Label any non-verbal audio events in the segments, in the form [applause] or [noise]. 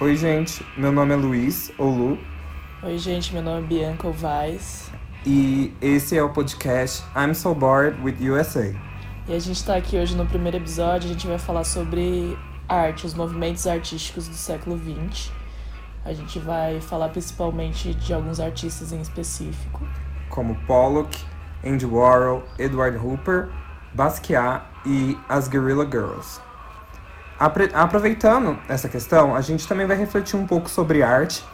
Oi, gente. Meu nome é Luiz, ou Lu. Oi, gente. Meu nome é Bianca Vaz. E esse é o podcast I'm So Bored with USA. E a gente está aqui hoje no primeiro episódio. A gente vai falar sobre arte, os movimentos artísticos do século XX. A gente vai falar principalmente de alguns artistas em específico. Como Pollock, Andy Warhol, Edward Hooper, Basquiat e as Guerrilla Girls. Aproveitando essa questão, a gente também vai refletir um pouco sobre arte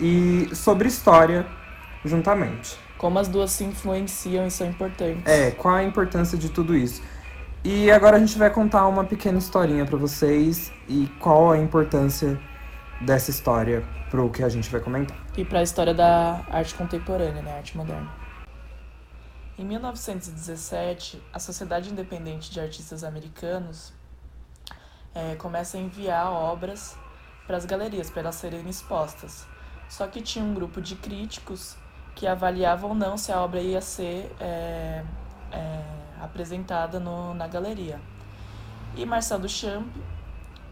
e sobre história juntamente. Como as duas se influenciam e são importantes. É, qual a importância de tudo isso. E agora a gente vai contar uma pequena historinha para vocês e qual a importância dessa história pro que a gente vai comentar. E para a história da arte contemporânea, né, arte moderna. Em 1917, a Sociedade Independente de Artistas Americanos é, começa a enviar obras para as galerias para elas serem expostas. Só que tinha um grupo de críticos que avaliavam ou não se a obra ia ser é, é, apresentada no, na galeria. E Marcel Duchamp,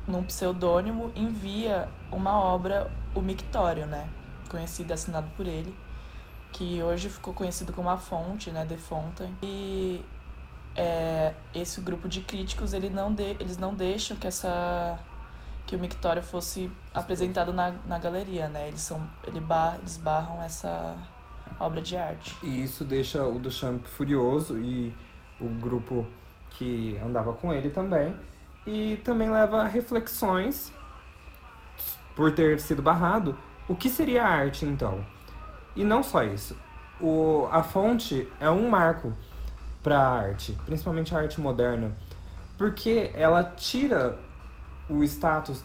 num pseudônimo, envia uma obra, o Mictório, né? Conhecido e assinado por ele, que hoje ficou conhecido como a fonte, né? De Fontaine. E é, esse grupo de críticos ele não de, eles não deixam que essa que o Mictório fosse apresentado na, na galeria, né? Eles são ele bar, eles barram essa obra de arte. E isso deixa o Duchamp furioso e o grupo que andava com ele também. E também leva a reflexões por ter sido barrado. O que seria arte então? E não só isso. O, a fonte é um marco para a arte, principalmente a arte moderna, porque ela tira o status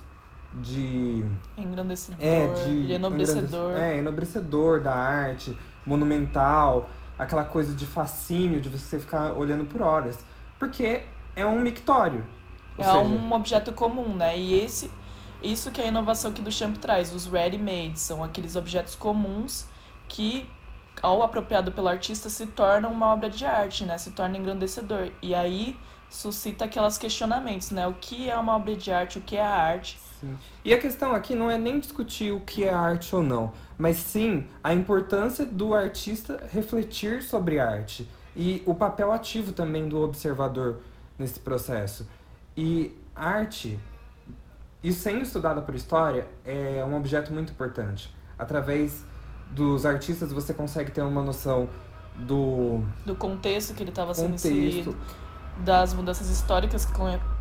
de engrandecedor, é, de enobrecedor, é, enobrecedor da arte, monumental, aquela coisa de fascínio de você ficar olhando por horas, porque é um mictório. É seja... um objeto comum, né? E esse isso que é a inovação que do Champ traz, os ready-made, são aqueles objetos comuns que ao apropriado pelo artista, se torna uma obra de arte, né? Se torna engrandecedor. E aí suscita aqueles questionamentos, né? O que é uma obra de arte, o que é a arte. Sim. E a questão aqui não é nem discutir o que é arte ou não, mas sim a importância do artista refletir sobre arte e o papel ativo também do observador nesse processo. E arte, e sendo estudada por história, é um objeto muito importante. Através dos artistas você consegue ter uma noção do do contexto que ele estava sendo inserido, das mudanças históricas que,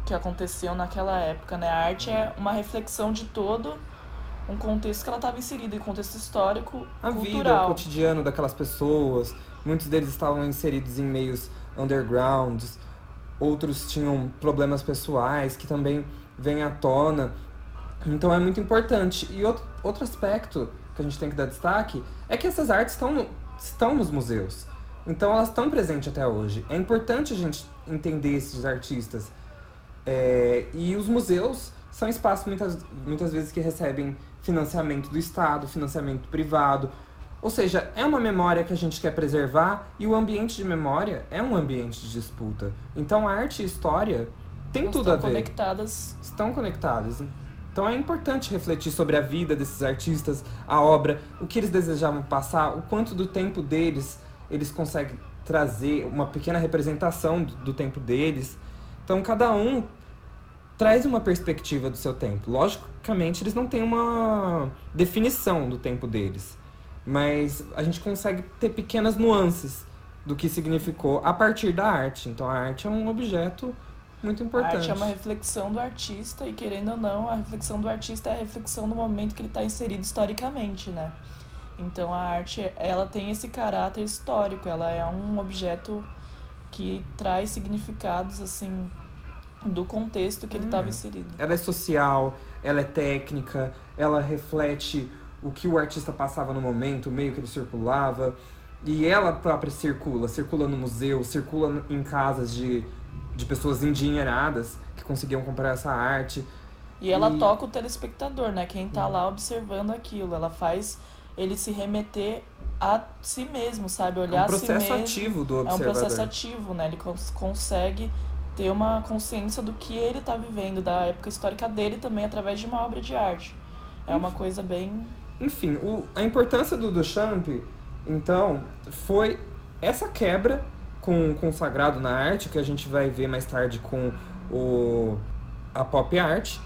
que aconteciam naquela época, né? A arte é uma reflexão de todo um contexto que ela estava inserida, em contexto histórico, a cultural. vida, o cotidiano daquelas pessoas. Muitos deles estavam inseridos em meios undergrounds, outros tinham problemas pessoais que também vêm à tona. Então é muito importante. E outro, outro aspecto que a gente tem que dar destaque é que essas artes estão, no, estão nos museus. Então elas estão presentes até hoje. É importante a gente entender esses artistas. É, e os museus são espaços muitas, muitas vezes que recebem financiamento do Estado, financiamento privado. Ou seja, é uma memória que a gente quer preservar e o ambiente de memória é um ambiente de disputa. Então arte e história tem tudo a ver. Estão conectadas. Estão conectadas. Então é importante refletir sobre a vida desses artistas, a obra, o que eles desejavam passar, o quanto do tempo deles eles conseguem trazer uma pequena representação do, do tempo deles. Então cada um traz uma perspectiva do seu tempo. Logicamente, eles não têm uma definição do tempo deles, mas a gente consegue ter pequenas nuances do que significou a partir da arte. Então a arte é um objeto muito importante. A arte é uma reflexão do artista e, querendo ou não, a reflexão do artista é a reflexão do momento que ele está inserido historicamente, né? Então a arte, ela tem esse caráter histórico, ela é um objeto que traz significados, assim, do contexto que ele estava hum. inserido. Ela é social, ela é técnica, ela reflete o que o artista passava no momento, o meio que ele circulava. E ela própria circula, circula no museu, circula em casas de de pessoas endinheiradas que conseguiam comprar essa arte. E ela e... toca o telespectador, né? Quem tá lá observando aquilo. Ela faz ele se remeter a si mesmo, sabe? Olhar é um processo si mesmo. ativo do observador. É um processo ativo, né? Ele cons consegue ter uma consciência do que ele tá vivendo, da época histórica dele também, através de uma obra de arte. É uma coisa bem. Enfim, o, a importância do Duchamp, então, foi essa quebra com, com o sagrado na arte, que a gente vai ver mais tarde com o, a pop art,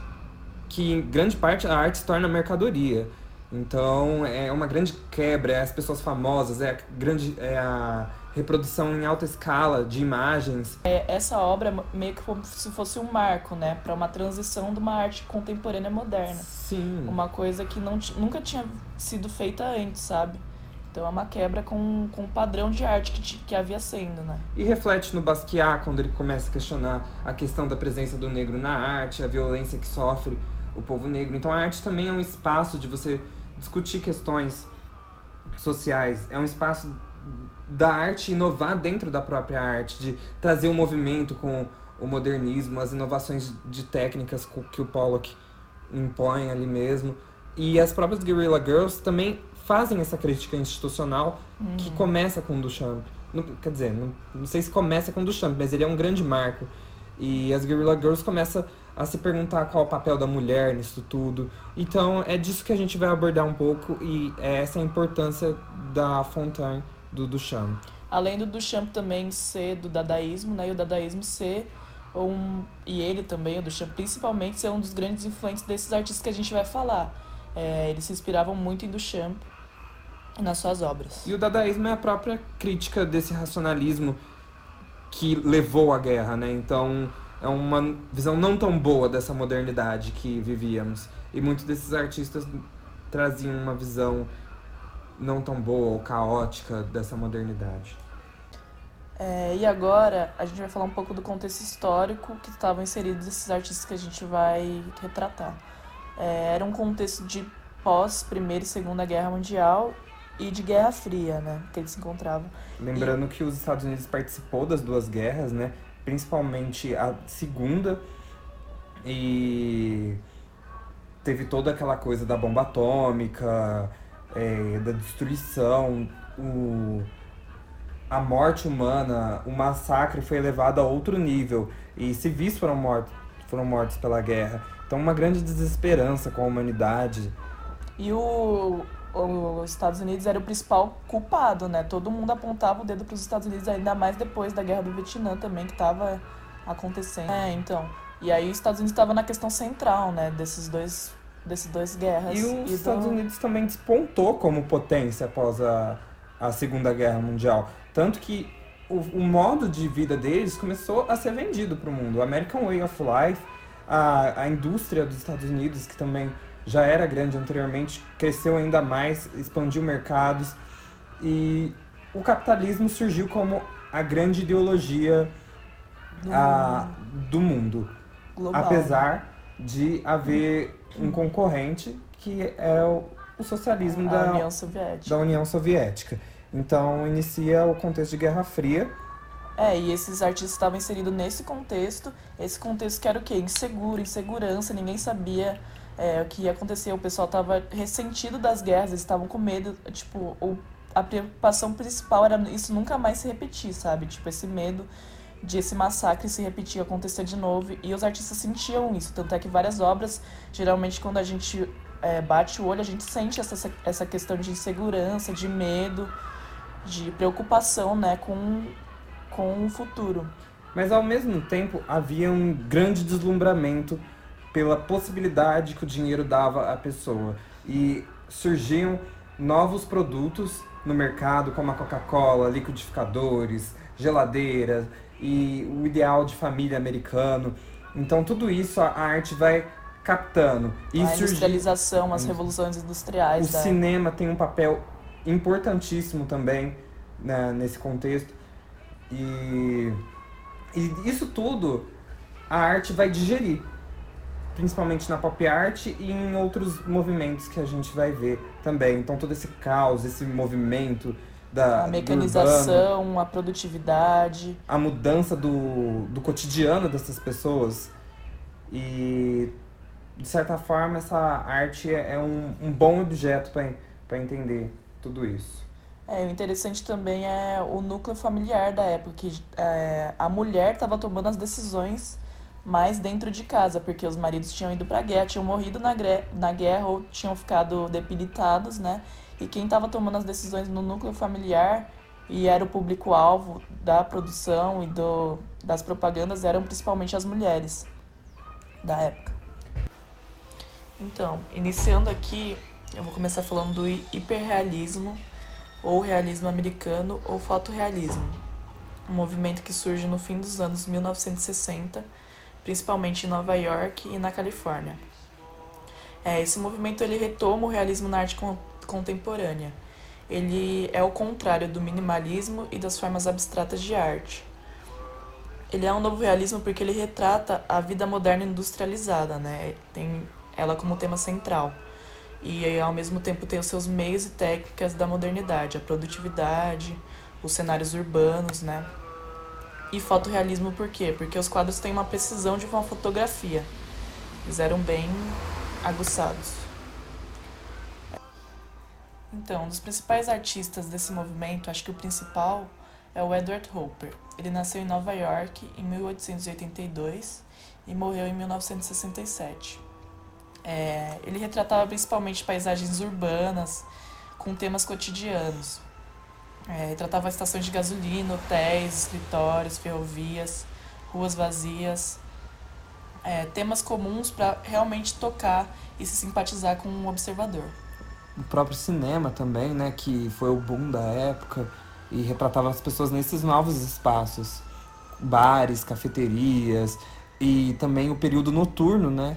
que em grande parte a arte se torna mercadoria. Então é uma grande quebra, é as pessoas famosas, é a grande é a reprodução em alta escala de imagens. É, essa obra é meio que como se fosse um marco, né, para uma transição de uma arte contemporânea moderna. Sim. Uma coisa que não, nunca tinha sido feita antes, sabe? Então é uma quebra com, com o padrão de arte que, que havia sendo, né? E reflete no Basquiat, quando ele começa a questionar a questão da presença do negro na arte, a violência que sofre o povo negro. Então a arte também é um espaço de você discutir questões sociais, é um espaço da arte inovar dentro da própria arte, de trazer o um movimento com o modernismo, as inovações de técnicas que o Pollock impõe ali mesmo. E as próprias Guerrilla Girls também fazem essa crítica institucional uhum. que começa com o Duchamp. Não, quer dizer, não, não, sei se começa com o Duchamp, mas ele é um grande marco. E as Guerrilla Girls começam a se perguntar qual é o papel da mulher nisso tudo. Então é disso que a gente vai abordar um pouco e é essa a importância da Fontaine do Duchamp. Além do Duchamp também ser do dadaísmo, né? E o dadaísmo ser um e ele também, o Duchamp principalmente ser um dos grandes influentes desses artistas que a gente vai falar. É, eles se inspiravam muito em Duchamp nas suas obras. E o dadaísmo é a própria crítica desse racionalismo que levou à guerra, né? Então, é uma visão não tão boa dessa modernidade que vivíamos. E muitos desses artistas traziam uma visão não tão boa ou caótica dessa modernidade. É, e agora a gente vai falar um pouco do contexto histórico que estavam inseridos esses artistas que a gente vai retratar. É, era um contexto de pós Primeira e Segunda Guerra Mundial e de Guerra Fria, né, que eles se encontravam. Lembrando e... que os Estados Unidos participou das duas guerras, né, principalmente a segunda e teve toda aquela coisa da bomba atômica, é, da destruição, o, a morte humana, o massacre foi elevado a outro nível e civis foram mortos, foram mortos pela guerra. Então uma grande desesperança com a humanidade. E o, os Estados Unidos era o principal culpado, né? Todo mundo apontava o dedo para os Estados Unidos, ainda mais depois da Guerra do Vietnã também, que estava acontecendo. É, então. E aí os Estados Unidos estava na questão central, né? Desses dois, desses dois guerras. E os e Estados do... Unidos também despontou como potência após a, a Segunda Guerra Mundial. Tanto que o, o modo de vida deles começou a ser vendido para o mundo. O American Way of Life, a, a indústria dos Estados Unidos, que também já era grande anteriormente, cresceu ainda mais, expandiu mercados e o capitalismo surgiu como a grande ideologia do, a, do mundo. Global. Apesar de haver um concorrente que é o, o socialismo da União, Soviética. da União Soviética. Então inicia o contexto de Guerra Fria. É, e esses artistas estavam inseridos nesse contexto, esse contexto que era o quê? Inseguro, insegurança, ninguém sabia é, o que ia acontecer. O pessoal estava ressentido das guerras, eles estavam com medo. Tipo, o, a preocupação principal era isso nunca mais se repetir, sabe? Tipo, esse medo de esse massacre se repetir, acontecer de novo. E os artistas sentiam isso. Tanto é que várias obras, geralmente quando a gente é, bate o olho, a gente sente essa, essa questão de insegurança, de medo, de preocupação né, com, com o futuro. Mas ao mesmo tempo havia um grande deslumbramento pela possibilidade que o dinheiro dava à pessoa. E surgiam novos produtos no mercado, como a Coca-Cola, liquidificadores, geladeiras e o ideal de família americano. Então tudo isso a arte vai captando. E a industrialização, as revoluções industriais. O cinema tem um papel importantíssimo também né, nesse contexto. E, e isso tudo a arte vai digerir principalmente na pop art e em outros movimentos que a gente vai ver também. Então todo esse caos, esse movimento da a mecanização, urbano, a produtividade, a mudança do, do cotidiano dessas pessoas e de certa forma essa arte é, é um, um bom objeto para entender tudo isso. É, o interessante também é o núcleo familiar da época, que é, a mulher estava tomando as decisões mas dentro de casa, porque os maridos tinham ido para a guerra, tinham morrido na, na guerra ou tinham ficado debilitados, né? E quem estava tomando as decisões no núcleo familiar e era o público-alvo da produção e do, das propagandas eram principalmente as mulheres da época. Então, iniciando aqui, eu vou começar falando do hiperrealismo, ou realismo americano, ou fotorrealismo, um movimento que surge no fim dos anos 1960 principalmente em Nova York e na Califórnia. É, esse movimento ele retoma o realismo na arte contemporânea. Ele é o contrário do minimalismo e das formas abstratas de arte. Ele é um novo realismo porque ele retrata a vida moderna industrializada, né? Tem ela como tema central. E ao mesmo tempo tem os seus meios e técnicas da modernidade, a produtividade, os cenários urbanos, né? E fotorrealismo por quê? Porque os quadros têm uma precisão de uma fotografia. Eles eram bem aguçados. Então, um dos principais artistas desse movimento, acho que o principal é o Edward Hopper. Ele nasceu em Nova York em 1882 e morreu em 1967. É, ele retratava principalmente paisagens urbanas com temas cotidianos, é, tratava estações de gasolina, hotéis, escritórios, ferrovias, ruas vazias. É, temas comuns para realmente tocar e se simpatizar com o um observador. O próprio cinema também, né, que foi o boom da época e retratava as pessoas nesses novos espaços, bares, cafeterias e também o período noturno, né,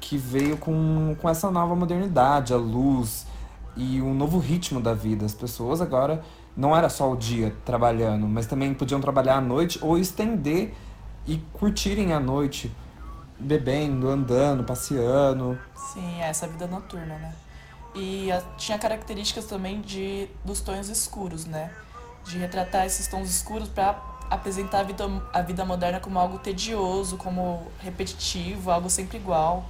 que veio com, com essa nova modernidade, a luz e um novo ritmo da vida. As pessoas agora não era só o dia trabalhando, mas também podiam trabalhar à noite ou estender e curtirem a noite, bebendo, andando, passeando. Sim, é essa vida noturna, né? E a, tinha características também de dos tons escuros, né? De retratar esses tons escuros para apresentar a vida, a vida moderna como algo tedioso, como repetitivo, algo sempre igual.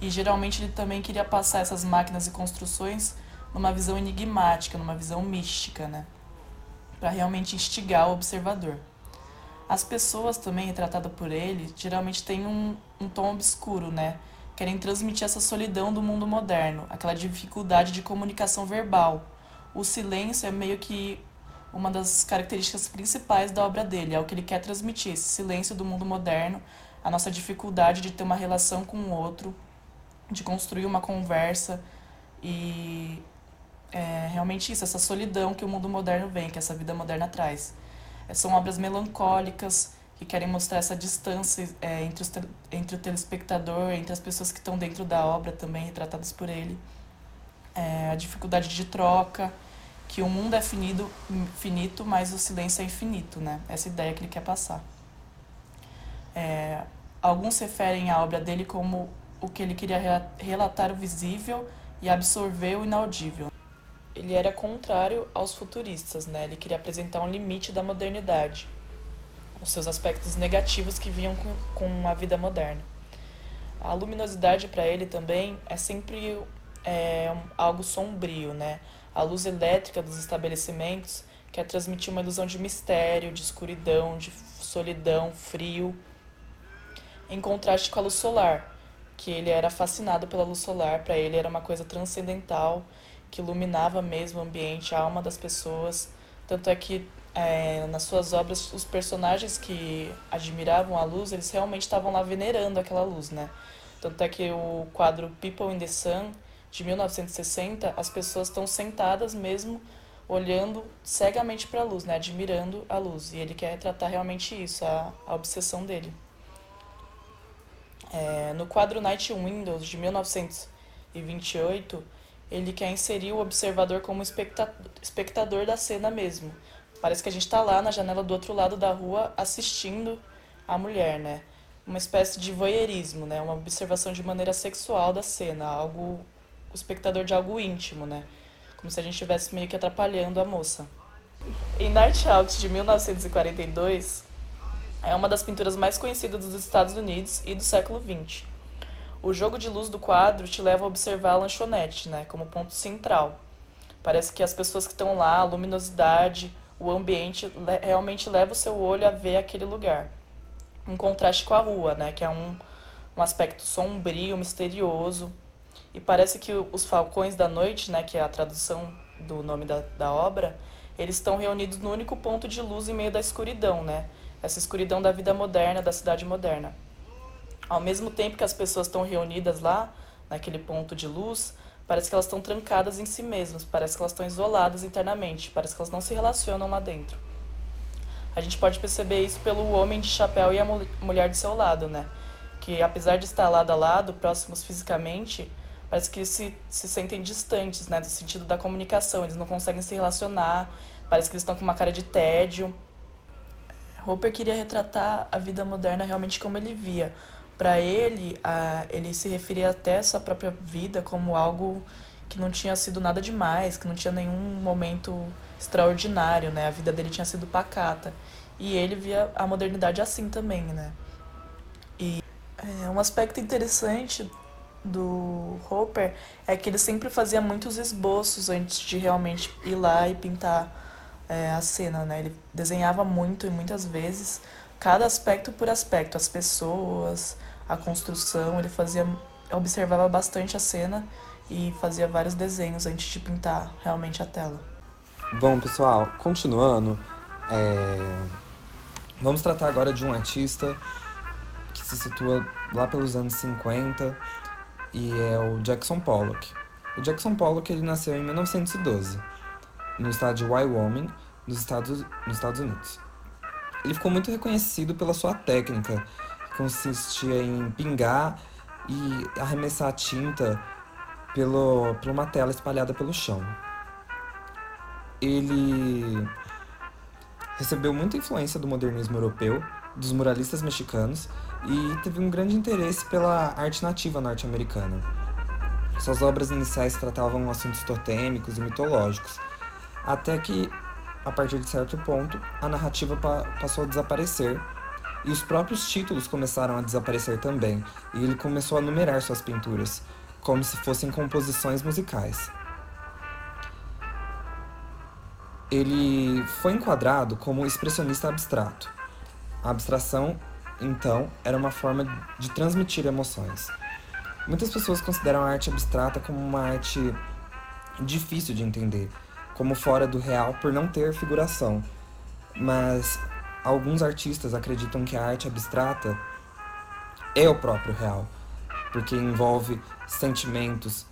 E geralmente ele também queria passar essas máquinas e construções numa visão enigmática, numa visão mística, né? Para realmente instigar o observador. As pessoas também, retratadas por ele, geralmente têm um, um tom obscuro, né? Querem transmitir essa solidão do mundo moderno, aquela dificuldade de comunicação verbal. O silêncio é meio que uma das características principais da obra dele, é o que ele quer transmitir, esse silêncio do mundo moderno, a nossa dificuldade de ter uma relação com o outro, de construir uma conversa e é realmente isso, essa solidão que o mundo moderno vem, que essa vida moderna traz. É, são obras melancólicas que querem mostrar essa distância é, entre, os, entre o telespectador, entre as pessoas que estão dentro da obra também, retratadas por ele. É, a dificuldade de troca, que o mundo é finito, finito, mas o silêncio é infinito, né? Essa ideia que ele quer passar. É, alguns referem a obra dele como o que ele queria relatar o visível e absorver o inaudível ele era contrário aos futuristas, né? Ele queria apresentar um limite da modernidade, os seus aspectos negativos que vinham com, com a vida moderna. A luminosidade para ele também é sempre é, algo sombrio, né? A luz elétrica dos estabelecimentos quer transmitir uma ilusão de mistério, de escuridão, de solidão, frio, em contraste com a luz solar, que ele era fascinado pela luz solar, para ele era uma coisa transcendental que iluminava mesmo o ambiente, a alma das pessoas. Tanto é que é, nas suas obras, os personagens que admiravam a luz, eles realmente estavam lá venerando aquela luz, né? Tanto é que o quadro People in the Sun, de 1960, as pessoas estão sentadas mesmo olhando cegamente para a luz, né? admirando a luz. E ele quer retratar realmente isso, a, a obsessão dele. É, no quadro Night Windows, de 1928, ele quer inserir o observador como espectador da cena mesmo. Parece que a gente está lá na janela do outro lado da rua assistindo a mulher, né? Uma espécie de voyeurismo, né? Uma observação de maneira sexual da cena, algo o espectador de algo íntimo, né? Como se a gente estivesse meio que atrapalhando a moça. Em Night Out de 1942, é uma das pinturas mais conhecidas dos Estados Unidos e do século XX. O jogo de luz do quadro te leva a observar a lanchonete, né, como ponto central. Parece que as pessoas que estão lá, a luminosidade, o ambiente realmente leva o seu olho a ver aquele lugar. um contraste com a rua, né? Que é um, um aspecto sombrio, misterioso. E parece que os falcões da noite, né? Que é a tradução do nome da, da obra, eles estão reunidos no único ponto de luz em meio da escuridão, né? Essa escuridão da vida moderna, da cidade moderna. Ao mesmo tempo que as pessoas estão reunidas lá, naquele ponto de luz, parece que elas estão trancadas em si mesmas, parece que elas estão isoladas internamente, parece que elas não se relacionam lá dentro. A gente pode perceber isso pelo homem de chapéu e a mulher de seu lado, né? Que apesar de estar lado a lado, próximos fisicamente, parece que se, se sentem distantes, né? No sentido da comunicação, eles não conseguem se relacionar, parece que eles estão com uma cara de tédio. Hopper queria retratar a vida moderna realmente como ele via. Para ele, a, ele se referia até a sua própria vida como algo que não tinha sido nada demais, que não tinha nenhum momento extraordinário, né? A vida dele tinha sido pacata. E ele via a modernidade assim também, né? E é, um aspecto interessante do Hopper é que ele sempre fazia muitos esboços antes de realmente ir lá e pintar é, a cena, né? Ele desenhava muito e muitas vezes, cada aspecto por aspecto, as pessoas, a construção, ele fazia, observava bastante a cena e fazia vários desenhos antes de pintar realmente a tela. Bom, pessoal, continuando, é... vamos tratar agora de um artista que se situa lá pelos anos 50 e é o Jackson Pollock. O Jackson Pollock ele nasceu em 1912 no estado de Wyoming, nos Estados, nos Estados Unidos. Ele ficou muito reconhecido pela sua técnica, consistia em pingar e arremessar tinta pelo, por uma tela espalhada pelo chão. Ele recebeu muita influência do modernismo europeu, dos muralistas mexicanos e teve um grande interesse pela arte nativa norte-americana. Suas obras iniciais tratavam assuntos totêmicos e mitológicos, até que, a partir de certo ponto, a narrativa pa passou a desaparecer e os próprios títulos começaram a desaparecer também, e ele começou a numerar suas pinturas, como se fossem composições musicais. Ele foi enquadrado como expressionista abstrato. A abstração, então, era uma forma de transmitir emoções. Muitas pessoas consideram a arte abstrata como uma arte difícil de entender, como fora do real por não ter figuração. Mas alguns artistas acreditam que a arte abstrata é o próprio real, porque envolve sentimentos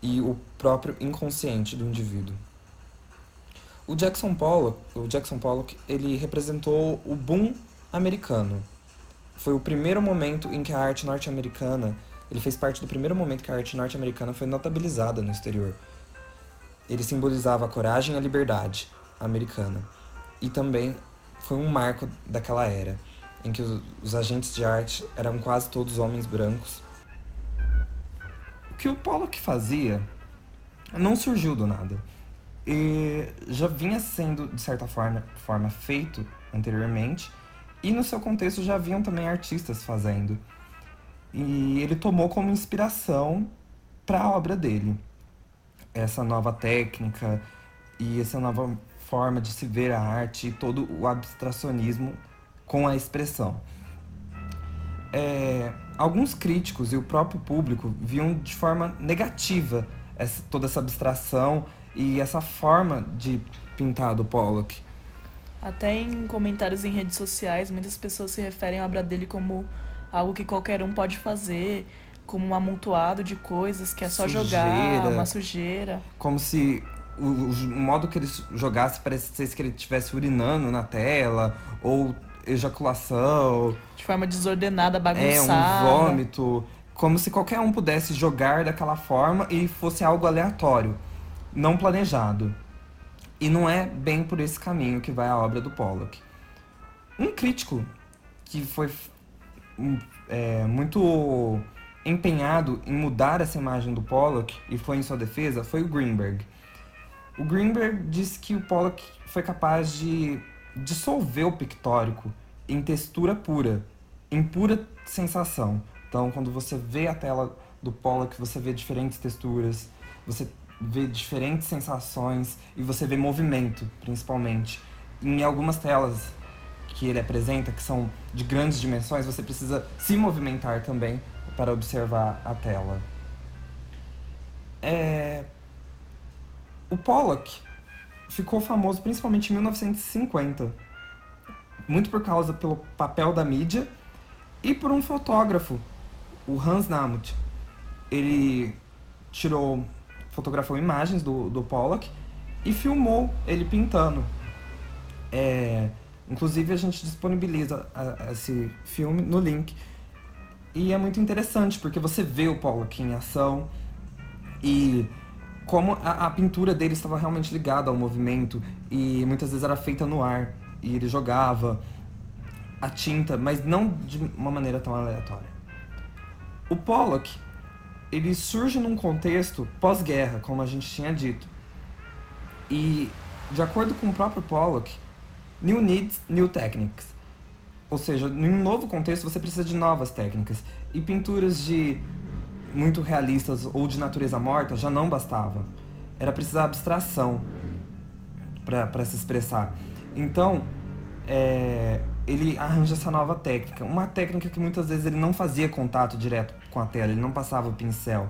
e o próprio inconsciente do indivíduo. O Jackson Pollock, o Jackson Pollock, ele representou o boom americano. Foi o primeiro momento em que a arte norte-americana, ele fez parte do primeiro momento que a arte norte-americana foi notabilizada no exterior. Ele simbolizava a coragem e a liberdade americana. E também foi um marco daquela era, em que os, agentes de arte eram quase todos homens brancos. O que o Pollock fazia não surgiu do nada. E já vinha sendo, de certa forma, forma feito anteriormente, e no seu contexto já haviam também artistas fazendo. E ele tomou como inspiração para a obra dele essa nova técnica e essa nova forma de se ver a arte e todo o abstracionismo com a expressão. É, alguns críticos e o próprio público viam de forma negativa essa, toda essa abstração e essa forma de pintar do Pollock. Até em comentários em redes sociais, muitas pessoas se referem à obra dele como algo que qualquer um pode fazer como um amontoado de coisas que é só sujeira, jogar, uma sujeira. Como se o, o, modo que ele jogasse parecesse que ele estivesse urinando na tela, ou ejaculação. De forma desordenada, bagunçada. É, um vômito. Como se qualquer um pudesse jogar daquela forma e fosse algo aleatório, não planejado. E não é bem por esse caminho que vai a obra do Pollock. Um crítico que foi é, muito empenhado em mudar essa imagem do Pollock e foi em sua defesa foi o Greenberg. O Greenberg disse que o Pollock foi capaz de dissolver o pictórico em textura pura, em pura sensação. Então, quando você vê a tela do Pollock, você vê diferentes texturas, você vê diferentes sensações e você vê movimento, principalmente. Em algumas telas que ele apresenta, que são de grandes dimensões, você precisa se movimentar também para observar a tela. É... O Pollock ficou famoso principalmente em 1950, muito por causa pelo papel da mídia e por um fotógrafo, o Hans Namuth. Ele tirou, fotografou imagens do, do Pollock e filmou ele pintando. É, inclusive a gente disponibiliza a, a esse filme no link. E é muito interessante porque você vê o Pollock em ação e como a, a, pintura dele estava realmente ligada ao movimento e muitas vezes era feita no ar e ele jogava a tinta, mas não de uma maneira tão aleatória. O Pollock, ele surge num contexto pós-guerra, como a gente tinha dito. E, de acordo com o próprio Pollock, new needs, new techniques. Ou seja, em um novo contexto você precisa de novas técnicas. E pinturas de muito realistas ou de natureza morta já não bastavam. Era preciso abstração para se expressar. Então, é, ele arranja essa nova técnica. Uma técnica que muitas vezes ele não fazia contato direto com a tela, ele não passava o pincel.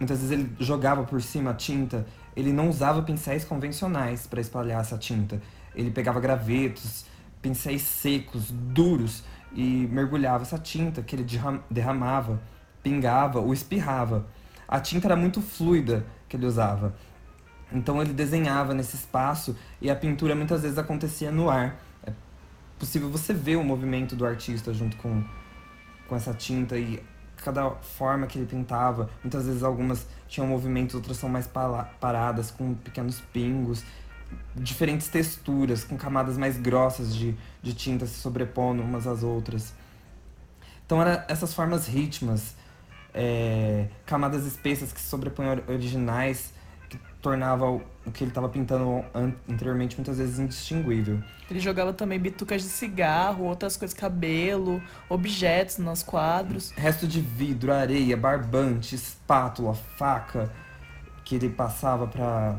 Muitas vezes ele jogava por cima a tinta, ele não usava pincéis convencionais para espalhar essa tinta. Ele pegava gravetos, pincéis secos, duros, e mergulhava essa tinta que ele derramava pingava ou espirrava. A tinta era muito fluida que ele usava. Então ele desenhava nesse espaço e a pintura muitas vezes acontecia no ar. É possível você ver o movimento do artista junto com, com essa tinta e cada forma que ele pintava. Muitas vezes algumas tinham movimentos, outras são mais paradas, com pequenos pingos, diferentes texturas, com camadas mais grossas de, de tinta se sobrepondo umas às outras. Então eram essas formas ritmas é, camadas espessas que se sobrepõem originais, que tornava o, que ele estava pintando anteriormente muitas vezes indistinguível. Ele jogava também bitucas de cigarro, outras coisas, cabelo, objetos nos quadros. Resto de vidro, areia, barbante, espátula, faca, que ele passava para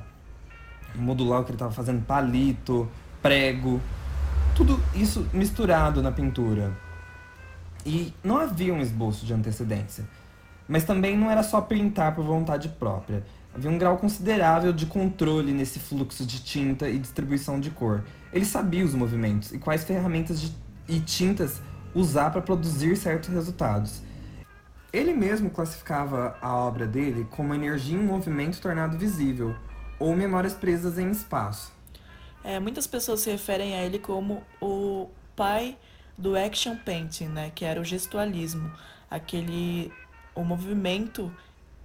modular o que ele estava fazendo, palito, prego, tudo isso misturado na pintura. E não havia um esboço de antecedência. Mas também não era só pintar por vontade própria. Havia um grau considerável de controle nesse fluxo de tinta e distribuição de cor. Ele sabia os movimentos e quais ferramentas de, e tintas usar para produzir certos resultados. Ele mesmo classificava a obra dele como energia em movimento tornado visível, ou memórias presas em espaço. É, muitas pessoas se referem a ele como o pai do action painting, né, que era o gestualismo, aquele o movimento,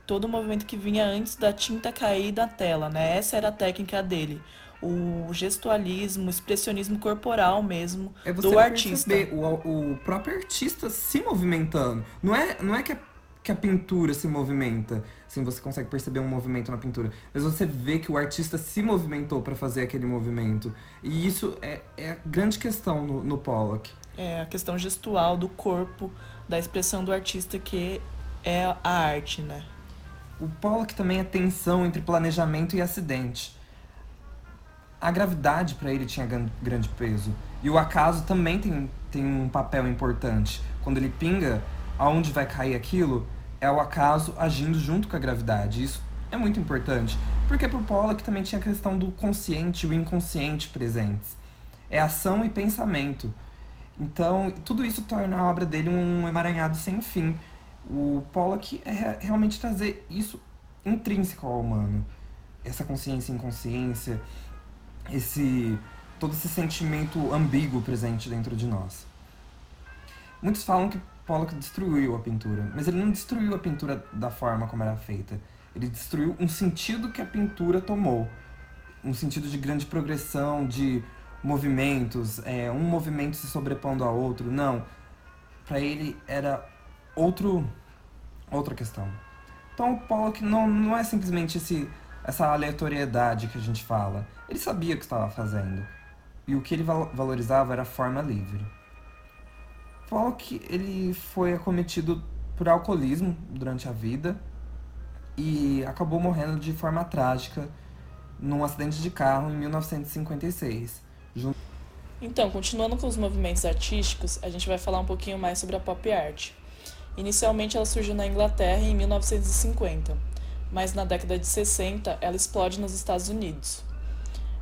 todo o movimento que vinha antes da tinta cair da tela, né? Essa era a técnica dele. O gestualismo, o expressionismo corporal mesmo é do artista. O, o próprio artista se movimentando. Não é, não é que a, que a pintura se movimenta, assim, você consegue perceber um movimento na pintura. Mas você vê que o artista se movimentou para fazer aquele movimento. E isso é, é a grande questão no, no Pollock. É a questão gestual do corpo, da expressão do artista que é a arte, né? O Pollock também é tensão entre planejamento e acidente. A gravidade para ele tinha grande peso. E o acaso também tem, tem um papel importante. Quando ele pinga, aonde vai cair aquilo, é o acaso agindo junto com a gravidade. Isso é muito importante. Porque para o Pollock também tinha a questão do consciente e o inconsciente presentes. É ação e pensamento. Então, tudo isso torna a obra dele um emaranhado sem fim. O Pollock é realmente trazer isso intrínseco ao humano. Essa consciência e inconsciência, esse todo esse sentimento ambíguo presente dentro de nós. Muitos falam que Pollock destruiu a pintura, mas ele não destruiu a pintura da forma como era feita. Ele destruiu um sentido que a pintura tomou, um sentido de grande progressão, de movimentos, é, um movimento se sobrepondo ao outro. Não, para ele era outro, outra questão. Então o Pollock não, não é simplesmente esse, essa aleatoriedade que a gente fala. Ele sabia o que estava fazendo. E o que ele valorizava era a forma livre. Pollock ele foi acometido por alcoolismo durante a vida e acabou morrendo de forma trágica num acidente de carro em 1956. Então, continuando com os movimentos artísticos, a gente vai falar um pouquinho mais sobre a pop art. Inicialmente ela surgiu na Inglaterra em 1950, mas na década de 60 ela explode nos Estados Unidos.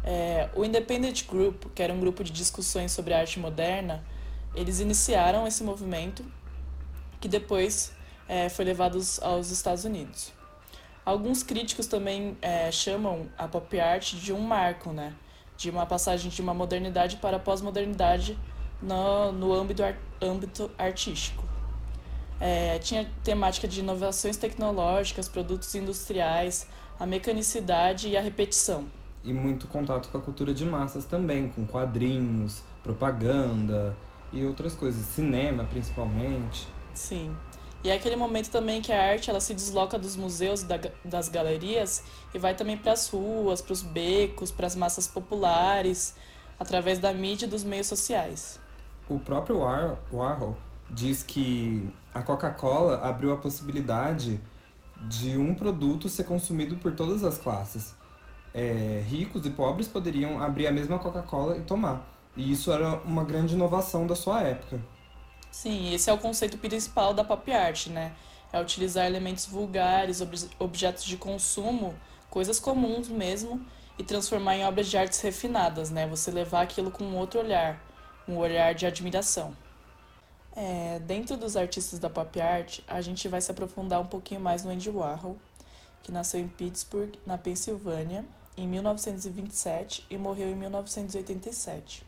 É, o Independent Group, que era um grupo de discussões sobre arte moderna, eles iniciaram esse movimento que depois é, foi levado aos Estados Unidos. Alguns críticos também é, chamam a pop art de um marco, né? de uma passagem de uma modernidade para a pós-modernidade no, no âmbito, âmbito artístico. É, tinha temática de inovações tecnológicas, produtos industriais, a mecanicidade e a repetição. E muito contato com a cultura de massas também, com quadrinhos, propaganda e outras coisas, cinema principalmente. Sim. E é aquele momento também que a arte ela se desloca dos museus da, das galerias e vai também para as ruas, para os becos, para as massas populares, através da mídia e dos meios sociais. O próprio War Warhol diz que a Coca-Cola abriu a possibilidade de um produto ser consumido por todas as classes. É, ricos e pobres poderiam abrir a mesma Coca-Cola e tomar. E isso era uma grande inovação da sua época. Sim, esse é o conceito principal da pop art, né? É utilizar elementos vulgares, ob objetos de consumo, coisas comuns mesmo, e transformar em obras de artes refinadas, né? Você levar aquilo com outro olhar, um olhar de admiração. É, dentro dos artistas da pop art, a gente vai se aprofundar um pouquinho mais no Andy Warhol, que nasceu em Pittsburgh, na Pensilvânia, em 1927 e morreu em 1987.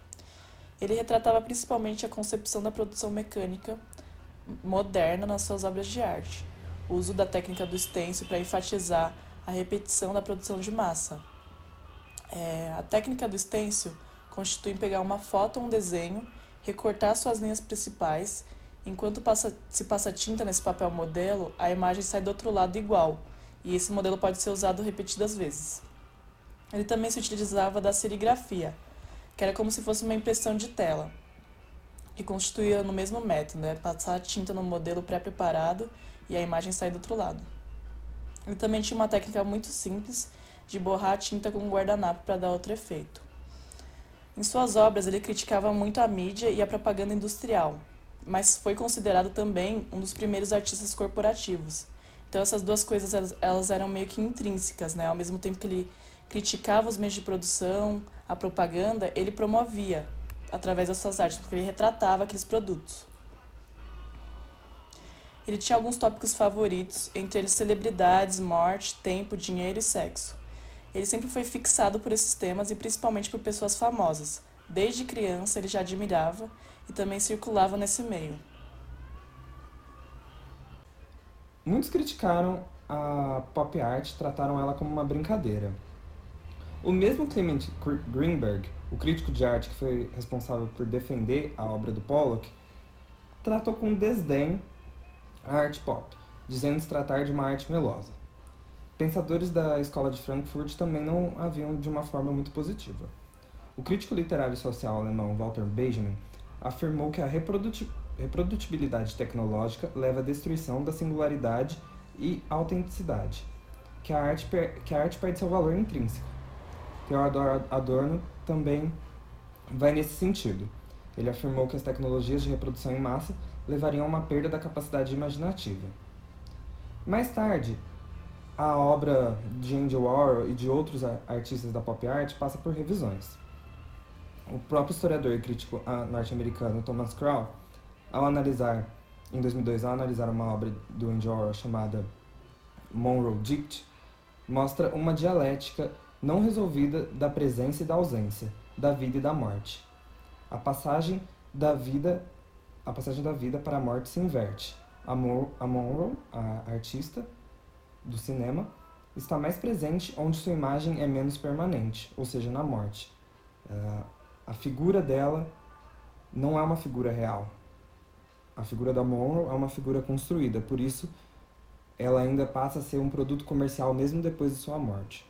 Ele retratava principalmente a concepção da produção mecânica moderna nas suas obras de arte, o uso da técnica do stencil para enfatizar a repetição da produção de massa. É, a técnica do stencil constitui em pegar uma foto ou um desenho, recortar suas linhas principais, enquanto passa, se passa tinta nesse papel modelo, a imagem sai do outro lado igual, e esse modelo pode ser usado repetidas vezes. Ele também se utilizava da serigrafia, que era como se fosse uma impressão de tela, e constituía no mesmo método, né? passar a tinta no modelo pré-preparado e a imagem sair do outro lado. Ele também tinha uma técnica muito simples de borrar a tinta com um guardanapo para dar outro efeito. Em suas obras, ele criticava muito a mídia e a propaganda industrial, mas foi considerado também um dos primeiros artistas corporativos. Então essas duas coisas elas, eram meio que intrínsecas, né? Ao mesmo tempo que ele criticava os meios de produção, a propaganda, ele promovia através das suas artes, porque ele retratava aqueles produtos. Ele tinha alguns tópicos favoritos, entre eles celebridades, morte, tempo, dinheiro e sexo. Ele sempre foi fixado por esses temas e principalmente por pessoas famosas. Desde criança ele já admirava e também circulava nesse meio. Muitos criticaram a pop art, trataram ela como uma brincadeira. O mesmo Clement Greenberg, o crítico de arte que foi responsável por defender a obra do Pollock, tratou com desdém a arte pop, dizendo se tratar de uma arte melosa. Pensadores da escola de Frankfurt também não a viam de uma forma muito positiva. O crítico literário e social alemão Walter Benjamin afirmou que a reprodutibilidade tecnológica leva à destruição da singularidade e autenticidade, que a arte, que a arte perde seu valor intrínseco Theodor Adorno também vai nesse sentido. Ele afirmou que as tecnologias de reprodução em massa levariam a uma perda da capacidade imaginativa. Mais tarde, a obra de Andy Warhol e de outros artistas da pop art passa por revisões. O próprio historiador e crítico ah, norte-americano Thomas Crow, ao analisar, em 2002, ao analisar uma obra do Andy Warhol chamada Monroe Dict, mostra uma dialética não resolvida da presença e da ausência, da vida e da morte. A passagem da vida, a passagem da vida para a morte se inverte. A, a Monroe, a artista do cinema, está mais presente onde sua imagem é menos permanente, ou seja, na morte. Uh, a figura dela não é uma figura real. A figura da Monroe é uma figura construída, por isso ela ainda passa a ser um produto comercial mesmo depois de sua morte.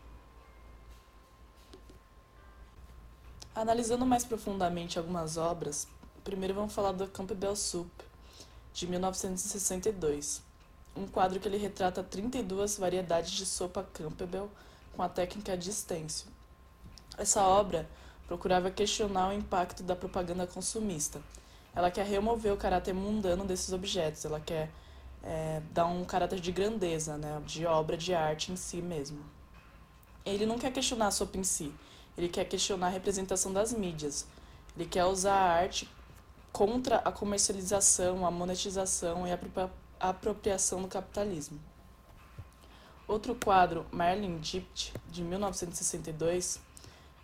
Analisando mais profundamente algumas obras, primeiro vamos falar do Campbell Soup, de 1962, um quadro que ele retrata 32 variedades de sopa Campbell com a técnica de stencil. Essa obra procurava questionar o impacto da propaganda consumista. Ela quer remover o caráter mundano desses objetos, ela quer é, dar um caráter de grandeza, né, de obra de arte em si mesmo. Ele não quer questionar a sopa em si, ele quer questionar a representação das mídias. Ele quer usar a arte contra a comercialização, a monetização e a apropriação do capitalismo. Outro quadro, Marilyn Gypt, de 1962,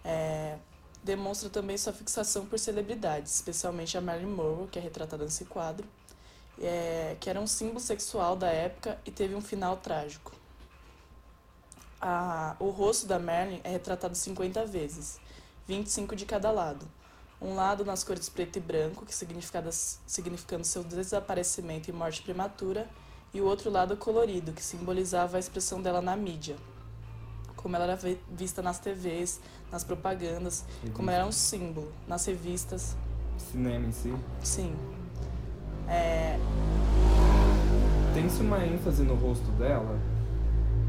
é, demonstra também sua fixação por celebridades, especialmente a Marilyn Monroe, que é retratada nesse quadro, é, que era um símbolo sexual da época e teve um final trágico. A, o rosto da Marilyn é retratado 50 vezes, 25 de cada lado. Um lado nas cores preto e branco, que significando seu desaparecimento e morte prematura, e o outro lado colorido, que simbolizava a expressão dela na mídia. Como ela era vista nas TVs, nas propagandas, como ela era um símbolo, nas revistas. Cinema em si? Sim. É... Tem-se uma ênfase no rosto dela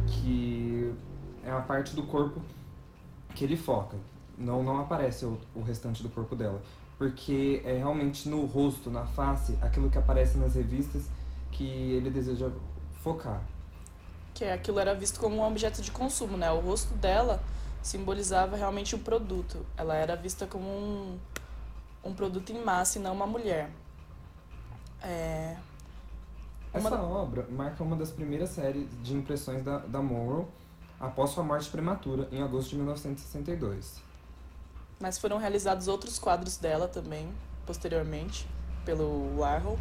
que é a parte do corpo que ele foca. Não, não aparece o, o restante do corpo dela. Porque é realmente no rosto, na face, aquilo que aparece nas revistas que ele deseja focar. Que aquilo era visto como um objeto de consumo, né? O rosto dela simbolizava realmente o produto. Ela era vista como um, um produto em massa e não uma mulher. É... Uma... Essa obra marca uma das primeiras séries de impressões da, da Monroe após sua morte prematura, em agosto de 1962. Mas foram realizados outros quadros dela também, posteriormente, pelo Warhol,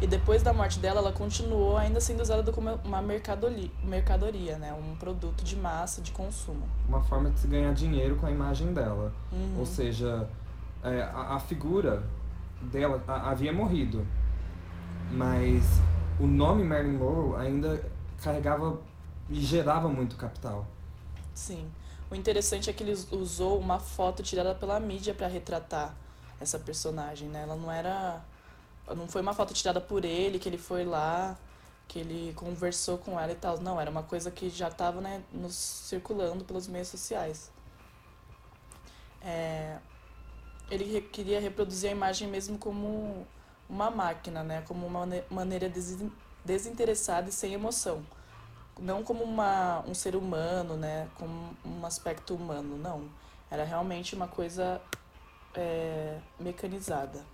e depois da morte dela, ela continuou ainda sendo usada como uma mercadoria, né? um produto de massa, de consumo. Uma forma de se ganhar dinheiro com a imagem dela. Uhum. Ou seja, é, a, a, figura dela a, havia morrido, mas o nome Marilyn Monroe ainda carregava e gerava muito capital. Sim. O interessante é que ele usou uma foto tirada pela mídia para retratar essa personagem, né? Ela não era não foi uma foto tirada por ele, que ele foi lá, que ele conversou com ela e tal. Não, era uma coisa que já estava né, nos circulando pelos meios sociais. É, ele queria reproduzir a imagem mesmo como uma máquina, né? Como uma maneira des desinteressada e sem emoção. Não como uma, um ser humano, né? Como um aspecto humano, não. Era realmente uma coisa é, mecanizada.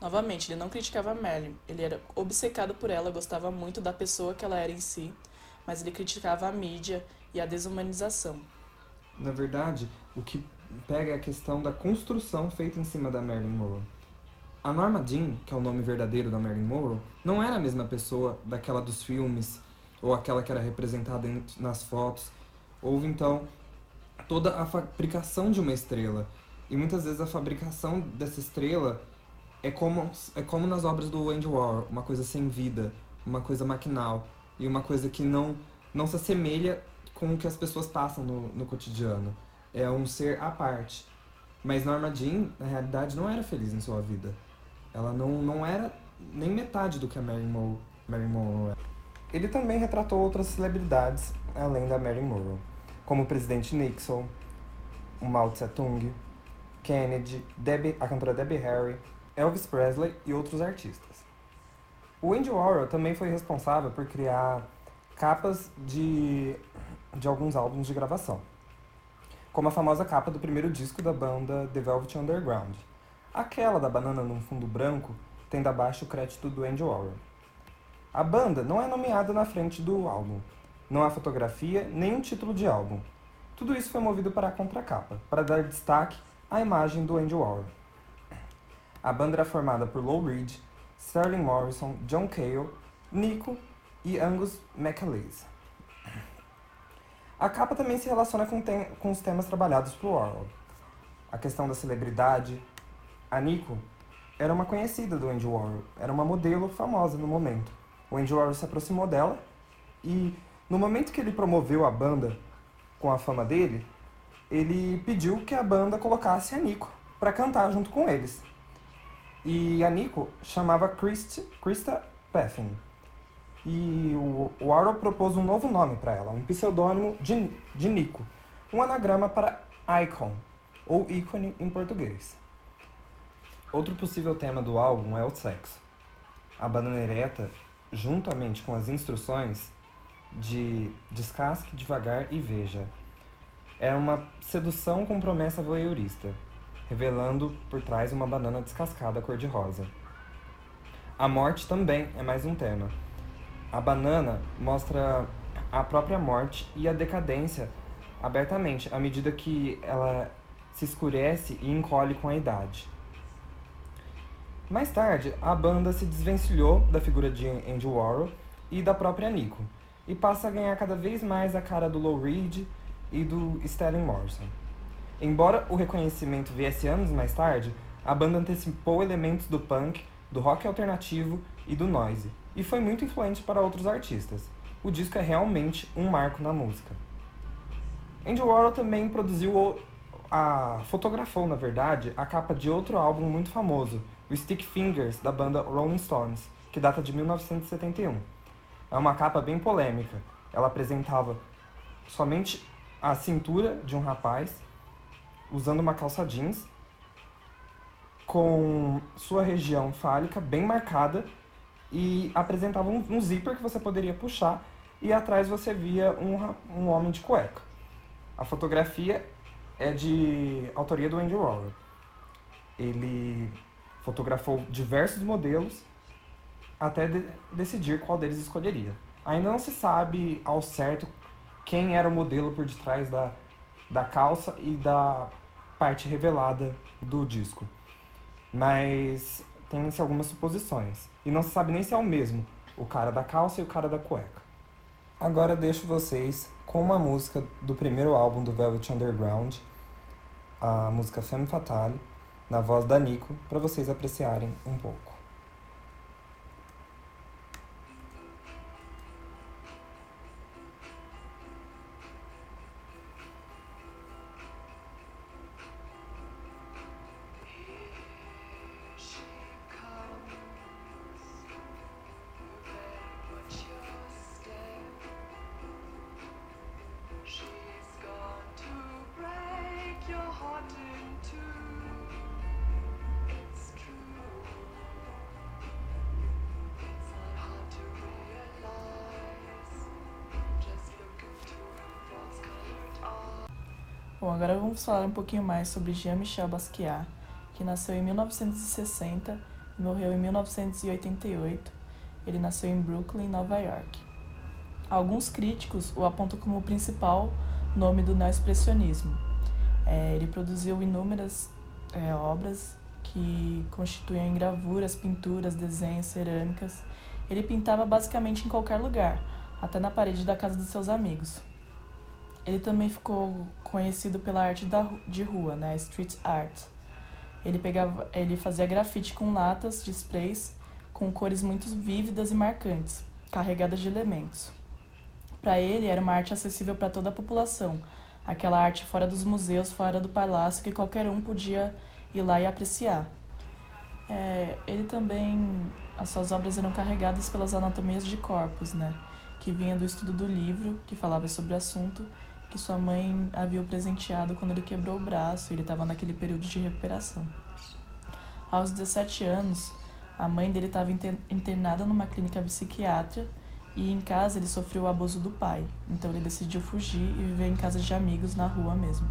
Novamente, ele não criticava Marilyn, ele era obcecado por ela, gostava muito da pessoa que ela era em si, mas ele criticava a mídia e a desumanização. Na verdade, o que pega é a questão da construção feita em cima da Marilyn Monroe. A Norma Jean, que é o nome verdadeiro da Marilyn Monroe, não era a mesma pessoa daquela dos filmes ou aquela que era representada nas fotos. Houve então toda a fabricação de uma estrela. E muitas vezes a fabricação dessa estrela é como, é como nas obras do Andy Warhol, uma coisa sem vida, uma coisa maquinal e uma coisa que não, não se assemelha com o que as pessoas passam no, no cotidiano. É um ser à parte. Mas Norma Jean, na realidade, não era feliz em sua vida. Ela não, não era nem metade do que a Mary Monroe, Mary era. Ele também retratou outras celebridades além da Mary Monroe, como o presidente Nixon, o Mao Tse-tung, Kennedy, Debbie, a cantora Debbie Harry, Elvis Presley e outros artistas. O Andy Warhol também foi responsável por criar capas de, de alguns álbuns de gravação, como a famosa capa do primeiro disco da banda The Velvet Underground. Aquela da banana num fundo branco, tendo abaixo o crédito do Andy Warhol. A banda não é nomeada na frente do álbum. Não há fotografia nem um título de álbum. Tudo isso foi movido para a contracapa, para dar destaque à imagem do Andy Warhol. A banda era formada por Lou Reed, Sterling Morrison, John Cale, Nico e Angus MacAleese. A capa também se relaciona com, com os temas trabalhados por Warhol. A questão da celebridade. A Nico era uma conhecida do Andy Warhol, era uma modelo famosa no momento. O Andy Warhol se aproximou dela e, no momento que ele promoveu a banda com a fama dele, ele pediu que a banda colocasse a Nico para cantar junto com eles. E a Nico chamava Christ, Krista Peffin. E o, o propôs um novo nome para ela, um pseudônimo de, de Nico, um anagrama para Icon, ou ícone em português. Outro possível tema do álbum é o sexo. A banana ereta, juntamente com as instruções de descasque devagar e veja, é uma sedução com promessa voyeurista, revelando por trás uma banana descascada cor-de-rosa. A morte também é mais um tema. A banana mostra a própria morte e a decadência abertamente, à medida que ela se escurece e encolhe com a idade. Mais tarde, a banda se desvencilhou da figura de Andy Warhol e da própria Nico, e passa a ganhar cada vez mais a cara do Lou Reed e do Stellan Morrison. Embora o reconhecimento viesse anos mais tarde, a banda antecipou elementos do punk, do rock alternativo e do noise, e foi muito influente para outros artistas. O disco é realmente um marco na música. Andy Warhol também produziu a fotografou, na verdade, a capa de outro álbum muito famoso, o Stick Fingers, da banda Rolling Stones, que data de 1971. É uma capa bem polêmica. Ela apresentava somente a cintura de um rapaz usando uma calça jeans com sua região fálica bem marcada e apresentava um, um zíper que você poderia puxar e atrás você via um, um homem de cueca. A fotografia é de autoria do Andy Warhol. Ele fotografou diversos modelos até de decidir qual deles escolheria. Ainda não se sabe ao certo quem era o modelo por detrás da, da calça e da parte revelada do disco. Mas tem-se algumas suposições. E não se sabe nem se é o mesmo, o cara da calça e o cara da cueca. Agora deixo vocês com uma música do primeiro álbum do Velvet Underground, a música Femme Fatale, na voz da Nico, para vocês apreciarem um pouco. Bom, agora vamos falar um pouquinho mais sobre Jean-Michel Basquiat, que nasceu em 1960 e morreu em 1988. Ele nasceu em Brooklyn, Nova York. Alguns críticos o apontam como o principal nome do neoexpressionismo. É, ele produziu inúmeras é, obras que constituíam gravuras, pinturas, desenhos, cerâmicas. Ele pintava basicamente em qualquer lugar, até na parede da casa dos seus amigos. Ele também ficou conhecido pela arte da, de rua, né, street art. Ele pegava, ele fazia grafite com latas de sprays com cores muito vívidas e marcantes, carregadas de elementos. Para ele era uma arte acessível para toda a população, aquela arte fora dos museus, fora do palácio que qualquer um podia ir lá e apreciar. É, ele também, as suas obras eram carregadas pelas anatomias de corpos, né, que vinha do estudo do livro que falava sobre o assunto que sua mãe havia o presenteado quando ele quebrou o braço e ele estava naquele período de recuperação. Aos 17 anos, a mãe dele estava internada numa clínica psiquiátrica e em casa ele sofreu o abuso do pai. Então ele decidiu fugir e viver em casa de amigos na rua mesmo.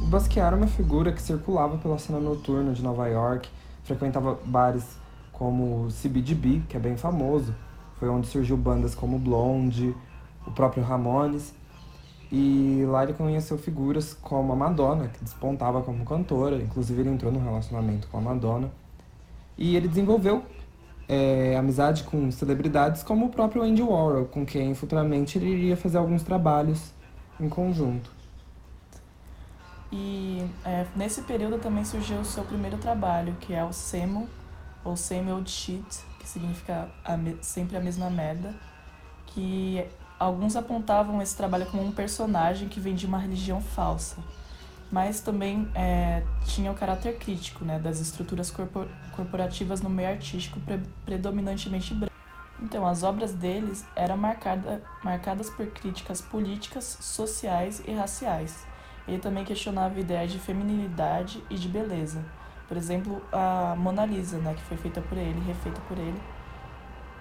O Basquiat era uma figura que circulava pela cena noturna de Nova York, frequentava bares como o CBGB, que é bem famoso. Foi onde surgiu bandas como Blonde, o próprio Ramones e lá ele conheceu figuras como a Madonna, que despontava como cantora, inclusive ele entrou no relacionamento com a Madonna. E ele desenvolveu é, amizade com celebridades como o próprio Andy Warhol, com quem futuramente ele iria fazer alguns trabalhos em conjunto. E é, nesse período também surgiu o seu primeiro trabalho, que é o Semo, ou Same Old Shit, que significa a sempre a mesma merda, que Alguns apontavam esse trabalho como um personagem que vem de uma religião falsa, mas também é, tinha o caráter crítico né, das estruturas corpor corporativas no meio artístico pre predominantemente branco. Então, as obras deles eram marcada, marcadas por críticas políticas, sociais e raciais. Ele também questionava ideias de feminilidade e de beleza. Por exemplo, a Mona Lisa, né, que foi feita por ele, refeita por ele,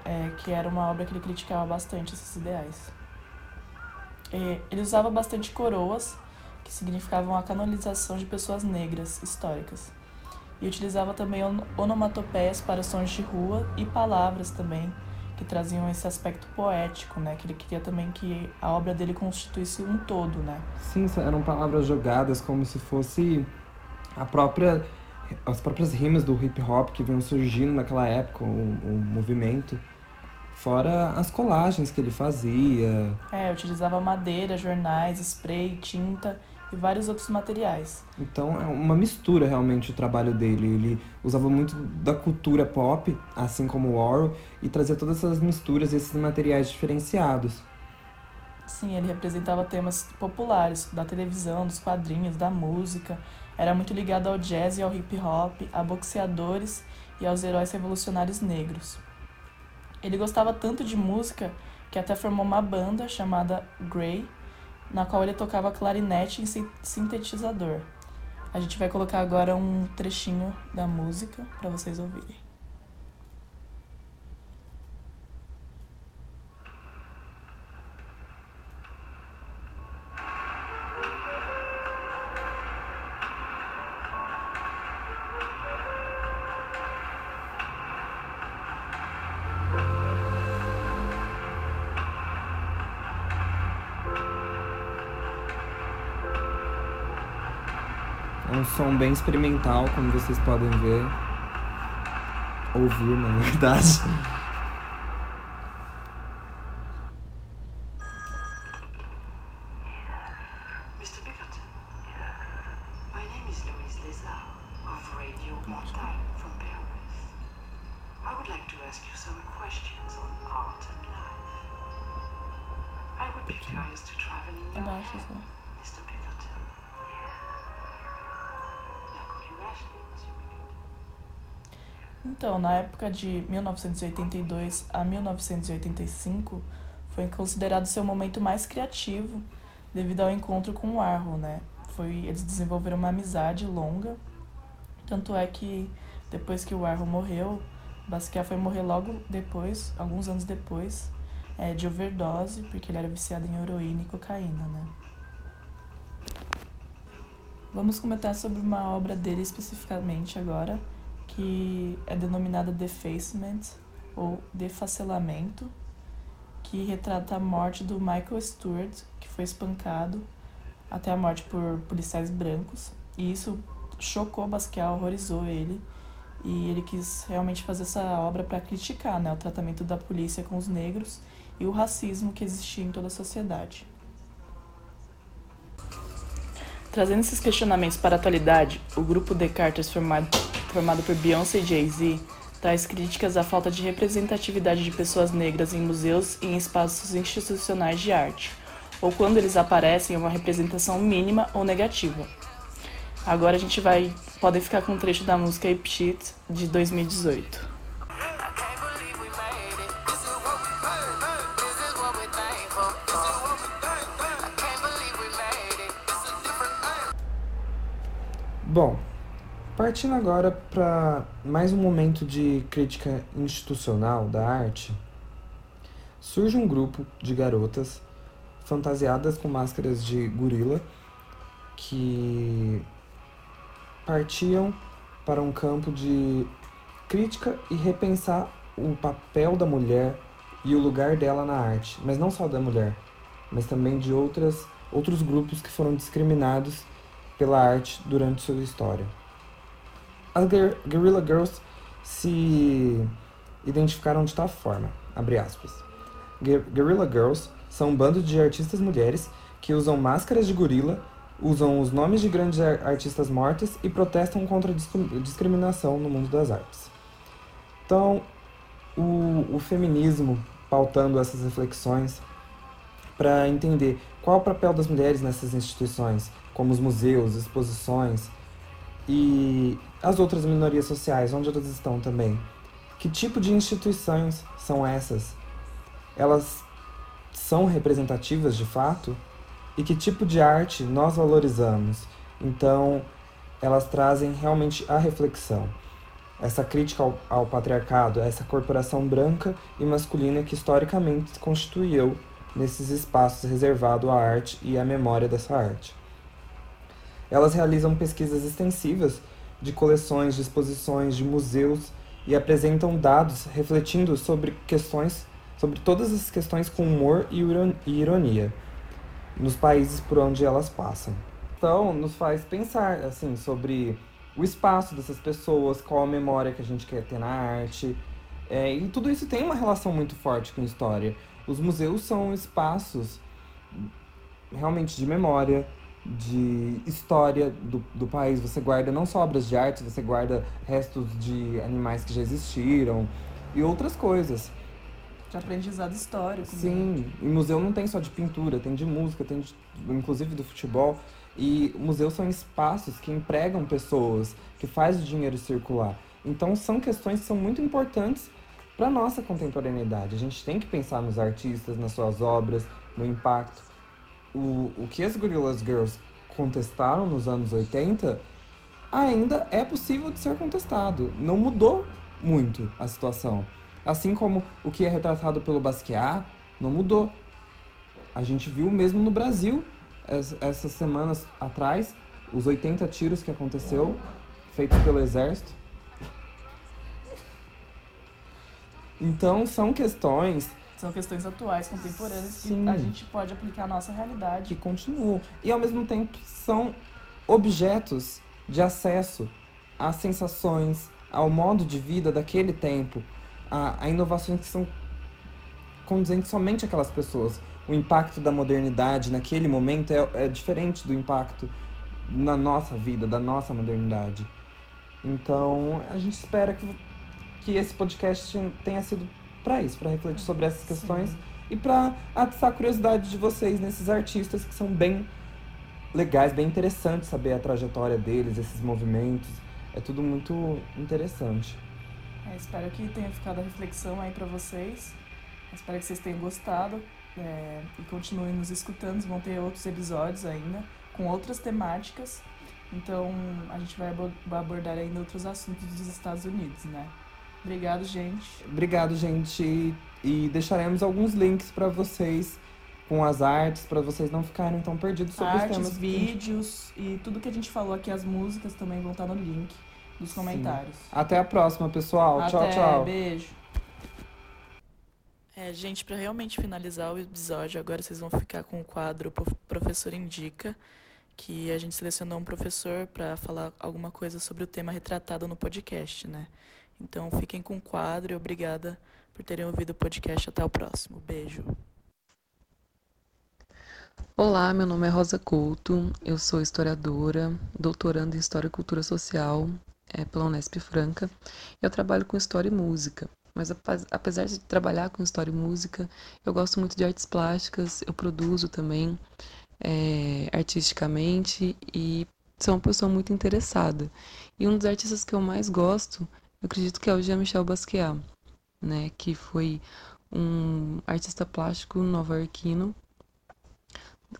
é, que era uma obra que ele criticava bastante esses ideais. É, ele usava bastante coroas, que significavam a canonização de pessoas negras históricas. E utilizava também onomatopeias para sons de rua e palavras também, que traziam esse aspecto poético, né? Que ele queria também que a obra dele constituísse um todo, né? Sim, eram palavras jogadas como se fosse a própria as próprias rimas do hip hop que vinham surgindo naquela época, o, o movimento. Fora as colagens que ele fazia. É, utilizava madeira, jornais, spray, tinta e vários outros materiais. Então é uma mistura realmente o trabalho dele. Ele usava muito da cultura pop, assim como o Warhol, e trazia todas essas misturas, esses materiais diferenciados. Sim, ele representava temas populares da televisão, dos quadrinhos, da música. Era muito ligado ao jazz e ao hip hop, a boxeadores e aos heróis revolucionários negros. Ele gostava tanto de música que até formou uma banda chamada Grey, na qual ele tocava clarinete e sintetizador. A gente vai colocar agora um trechinho da música para vocês ouvirem. Bem experimental, como vocês podem ver. Ouvir, na verdade. [laughs] Na época de 1982 a 1985, foi considerado seu momento mais criativo devido ao encontro com o Warhol, né? Foi, eles desenvolveram uma amizade longa, tanto é que depois que o Warhol morreu, Basquiat foi morrer logo depois, alguns anos depois, é, de overdose, porque ele era viciado em heroína e cocaína, né? Vamos comentar sobre uma obra dele especificamente agora, que é denominada defacement ou defacelamento, que retrata a morte do Michael Stewart, que foi espancado até a morte por policiais brancos. E isso chocou Basquiat, horrorizou ele, e ele quis realmente fazer essa obra para criticar né, o tratamento da polícia com os negros e o racismo que existia em toda a sociedade. Trazendo esses questionamentos para a atualidade, o grupo Descartes, formado formado por Beyoncé e Jay-Z, traz críticas à falta de representatividade de pessoas negras em museus e em espaços institucionais de arte, ou quando eles aparecem uma representação mínima ou negativa. Agora a gente vai podem ficar com um trecho da música Ape Shit de 2018. Bom, Partindo agora para mais um momento de crítica institucional da arte, surge um grupo de garotas fantasiadas com máscaras de gorila que partiam para um campo de crítica e repensar o papel da mulher e o lugar dela na arte, mas não só da mulher, mas também de outras, outros grupos que foram discriminados pela arte durante sua história as Guerrilla Girls se identificaram de tal forma, abre aspas. Guerrilla Girls são um bando de artistas mulheres que usam máscaras de gorila, usam os nomes de grandes artistas mortas e protestam contra a discriminação no mundo das artes. Então, o, o feminismo pautando essas reflexões para entender qual o papel das mulheres nessas instituições, como os museus, exposições, e as outras minorias sociais, onde elas estão também? Que tipo de instituições são essas? Elas são representativas de fato? e que tipo de arte nós valorizamos. Então, elas trazem realmente a reflexão. Essa crítica ao, ao patriarcado, essa corporação branca e masculina que historicamente se constituiu nesses espaços reservados à arte e à memória dessa arte. Elas realizam pesquisas extensivas de coleções, de exposições, de museus e apresentam dados refletindo sobre questões, sobre todas as questões com humor e ironia nos países por onde elas passam. Então, nos faz pensar assim sobre o espaço dessas pessoas, qual a memória que a gente quer ter na arte. É, e tudo isso tem uma relação muito forte com história. Os museus são espaços realmente de memória, de história do, do país. Você guarda não só obras de arte, você guarda restos de animais que já existiram e outras coisas. De aprendizado histórico. Sim, né? e museu não tem só de pintura, tem de música, tem de, inclusive do futebol. E museus são espaços que empregam pessoas, que faz o dinheiro circular. Então são questões que são muito importantes para nossa contemporaneidade. A gente tem que pensar nos artistas, nas suas obras, no impacto o, o que as Gorillaz Girls contestaram nos anos 80 ainda é possível de ser contestado. Não mudou muito a situação. Assim como o que é retratado pelo Basquiat não mudou. A gente viu mesmo no Brasil, essas semanas atrás, os 80 tiros que aconteceu, feitos pelo exército. Então são questões são questões atuais, contemporâneas, Sim. que a gente pode aplicar à nossa realidade. Que continuam. E ao mesmo tempo são objetos de acesso às sensações, ao modo de vida daquele tempo, a, a inovações que são condizentes somente aquelas pessoas. O impacto da modernidade naquele momento é, é diferente do impacto na nossa vida, da nossa modernidade. Então, a gente espera que, que esse podcast tenha sido para isso, para refletir sobre essas questões Sim. e para atiçar a curiosidade de vocês nesses artistas que são bem legais, bem interessantes saber a trajetória deles, esses movimentos. É tudo muito interessante. É, espero que tenha ficado a reflexão aí para vocês. Espero que vocês tenham gostado é, e continuem nos escutando. Vão ter outros episódios ainda com outras temáticas. Então a gente vai abordar ainda outros assuntos dos Estados Unidos, né? Obrigado, gente. Obrigado, gente. E deixaremos alguns links para vocês com as artes, para vocês não ficarem tão perdidos sobre artes, os temas. vídeos gente... e tudo que a gente falou aqui, as músicas também vão estar no link dos comentários. Sim. Até a próxima, pessoal. Até, tchau, tchau. Beijo. É, gente, para realmente finalizar o episódio, agora vocês vão ficar com o quadro Professor Indica, que a gente selecionou um professor para falar alguma coisa sobre o tema retratado no podcast, né? Então fiquem com o quadro e obrigada por terem ouvido o podcast. Até o próximo. Beijo. Olá, meu nome é Rosa Couto, eu sou historiadora, doutoranda em História e Cultura Social é, pela Unesp Franca. Eu trabalho com História e Música, mas apesar de trabalhar com História e Música, eu gosto muito de artes plásticas, eu produzo também é, artisticamente e sou uma pessoa muito interessada. E um dos artistas que eu mais gosto eu acredito que é o Jean-Michel Basquiat, né, que foi um artista plástico nova-iorquino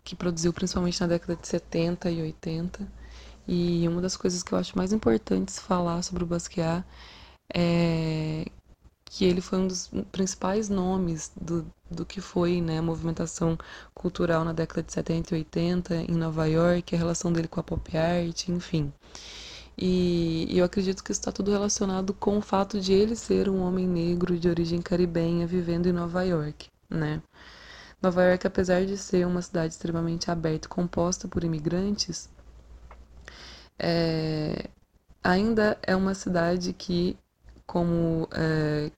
que produziu principalmente na década de 70 e 80. E uma das coisas que eu acho mais importantes falar sobre o Basquiat é que ele foi um dos principais nomes do, do que foi né, a movimentação cultural na década de 70 e 80 em Nova York, a relação dele com a pop art, enfim. E, eu acredito que está tudo relacionado com o fato de ele ser um homem negro de origem caribenha vivendo em Nova York, né? Nova York, apesar de ser uma cidade extremamente aberta e composta por imigrantes, é, ainda é uma cidade que, como, é,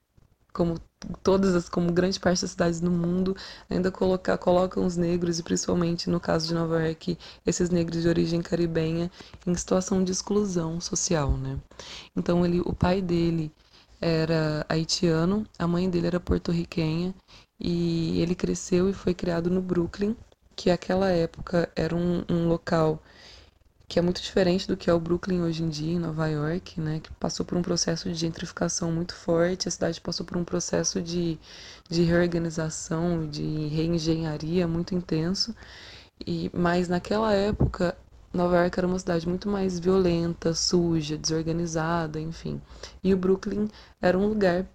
como todas as, como grande parte das cidades no mundo, ainda coloca, colocam os negros, e principalmente no caso de Nova York, esses negros de origem caribenha, em situação de exclusão social, né? Então ele, o pai dele era haitiano, a mãe dele era porto-riquenha, e ele cresceu e foi criado no Brooklyn, que naquela época era um, um local que é muito diferente do que é o Brooklyn hoje em dia, em Nova York, né, que passou por um processo de gentrificação muito forte, a cidade passou por um processo de, de reorganização, de reengenharia muito intenso, E, mas naquela época, Nova York era uma cidade muito mais violenta, suja, desorganizada, enfim. E o Brooklyn era um lugar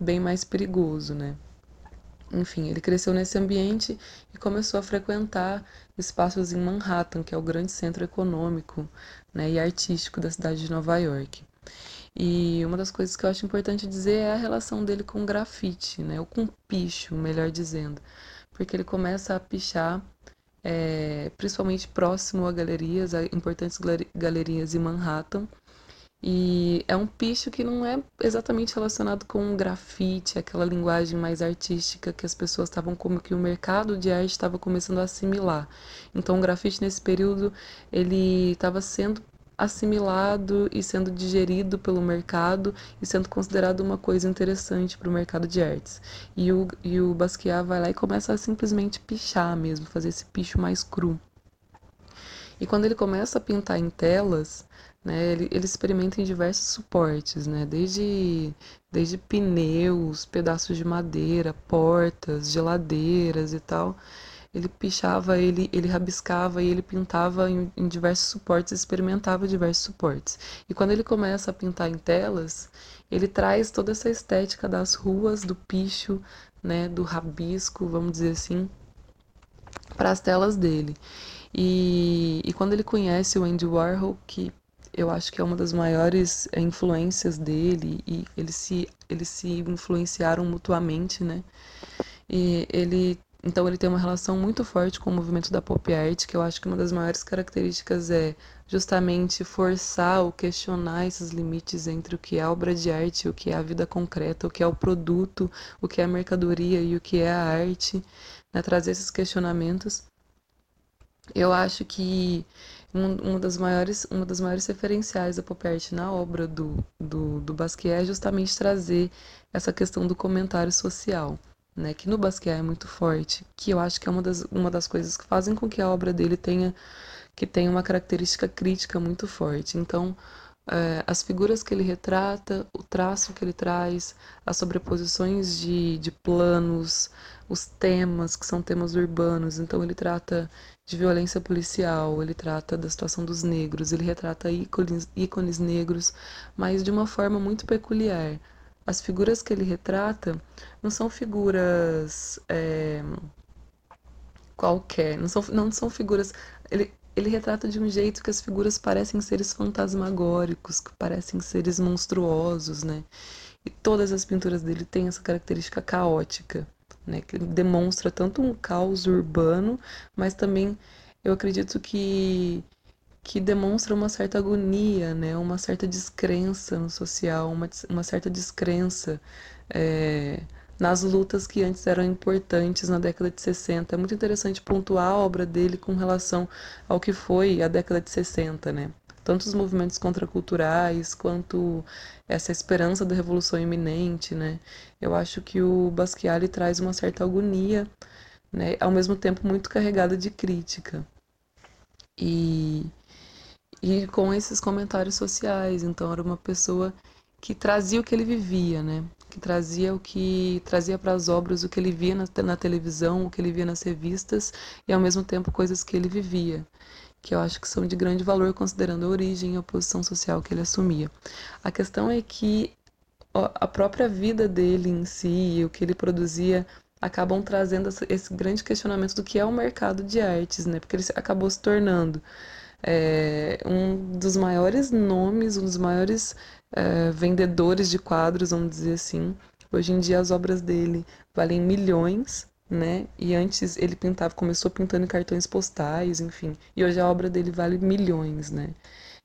bem mais perigoso, né? Enfim, ele cresceu nesse ambiente e começou a frequentar espaços em Manhattan, que é o grande centro econômico né, e artístico da cidade de Nova York. E uma das coisas que eu acho importante dizer é a relação dele com o grafite, né, ou com picho, melhor dizendo, porque ele começa a pichar é, principalmente próximo a galerias, a importantes galerias em Manhattan, e é um picho que não é exatamente relacionado com o grafite, aquela linguagem mais artística que as pessoas estavam como que o mercado de arte estava começando a assimilar. Então o grafite nesse período ele estava sendo assimilado e sendo digerido pelo mercado e sendo considerado uma coisa interessante para o mercado de artes. E o, e o Basquiat vai lá e começa a simplesmente pichar mesmo, fazer esse picho mais cru. E quando ele começa a pintar em telas, né? Ele, ele experimenta em diversos suportes, né? Desde, desde pneus, pedaços de madeira, portas, geladeiras e tal. Ele pichava, ele, ele rabiscava e ele pintava em, em diversos suportes, experimentava diversos suportes. E quando ele começa a pintar em telas, ele traz toda essa estética das ruas, do picho, né? Do rabisco, vamos dizer assim, para as telas dele. E, e quando ele conhece o Andy Warhol, que eu acho que é uma das maiores é, influências dele e eles se eles se influenciaram mutuamente, né? E ele então ele tem uma relação muito forte com o movimento da pop art, que eu acho que uma das maiores características é justamente forçar ou questionar esses limites entre o que é obra de arte, o que é a vida concreta, o que é o produto, o que é a mercadoria e o que é a arte, né? trazer esses questionamentos. Eu acho que um, uma, das maiores, uma das maiores referenciais da pop art na obra do, do, do Basquiat é justamente trazer essa questão do comentário social. Né, que no Basquiat é muito forte, que eu acho que é uma das, uma das coisas que fazem com que a obra dele tenha que tenha uma característica crítica muito forte. Então, é, as figuras que ele retrata, o traço que ele traz, as sobreposições de, de planos, os temas que são temas urbanos. Então, ele trata de violência policial, ele trata da situação dos negros, ele retrata ícones, ícones negros, mas de uma forma muito peculiar. As figuras que ele retrata não são figuras é, qualquer, não são, não são figuras. Ele, ele retrata de um jeito que as figuras parecem seres fantasmagóricos, que parecem seres monstruosos, né? E todas as pinturas dele têm essa característica caótica né, que demonstra tanto um caos urbano, mas também eu acredito que que demonstra uma certa agonia, né, uma certa descrença no social, uma, uma certa descrença é, nas lutas que antes eram importantes na década de 60. É muito interessante pontuar a obra dele com relação ao que foi a década de 60, né? Tanto os movimentos contraculturais quanto essa esperança da revolução iminente, né? Eu acho que o Basquiat traz uma certa agonia, né? Ao mesmo tempo muito carregada de crítica. E e com esses comentários sociais, então era uma pessoa que trazia o que ele vivia, né? Que trazia o que trazia para as obras o que ele via na, na televisão, o que ele via nas revistas e ao mesmo tempo coisas que ele vivia que eu acho que são de grande valor considerando a origem e a posição social que ele assumia. A questão é que a própria vida dele em si e o que ele produzia acabam trazendo esse grande questionamento do que é o mercado de artes, né? Porque ele acabou se tornando é, um dos maiores nomes, um dos maiores é, vendedores de quadros, vamos dizer assim. Hoje em dia as obras dele valem milhões né? E antes ele pintava, começou pintando cartões postais, enfim. E hoje a obra dele vale milhões, né?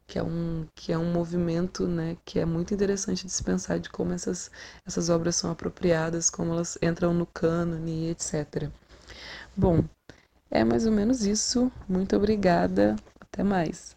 Que é um, que é um movimento, né? Que é muito interessante de se pensar de como essas, essas obras são apropriadas, como elas entram no cânone, etc. Bom, é mais ou menos isso. Muito obrigada. Até mais.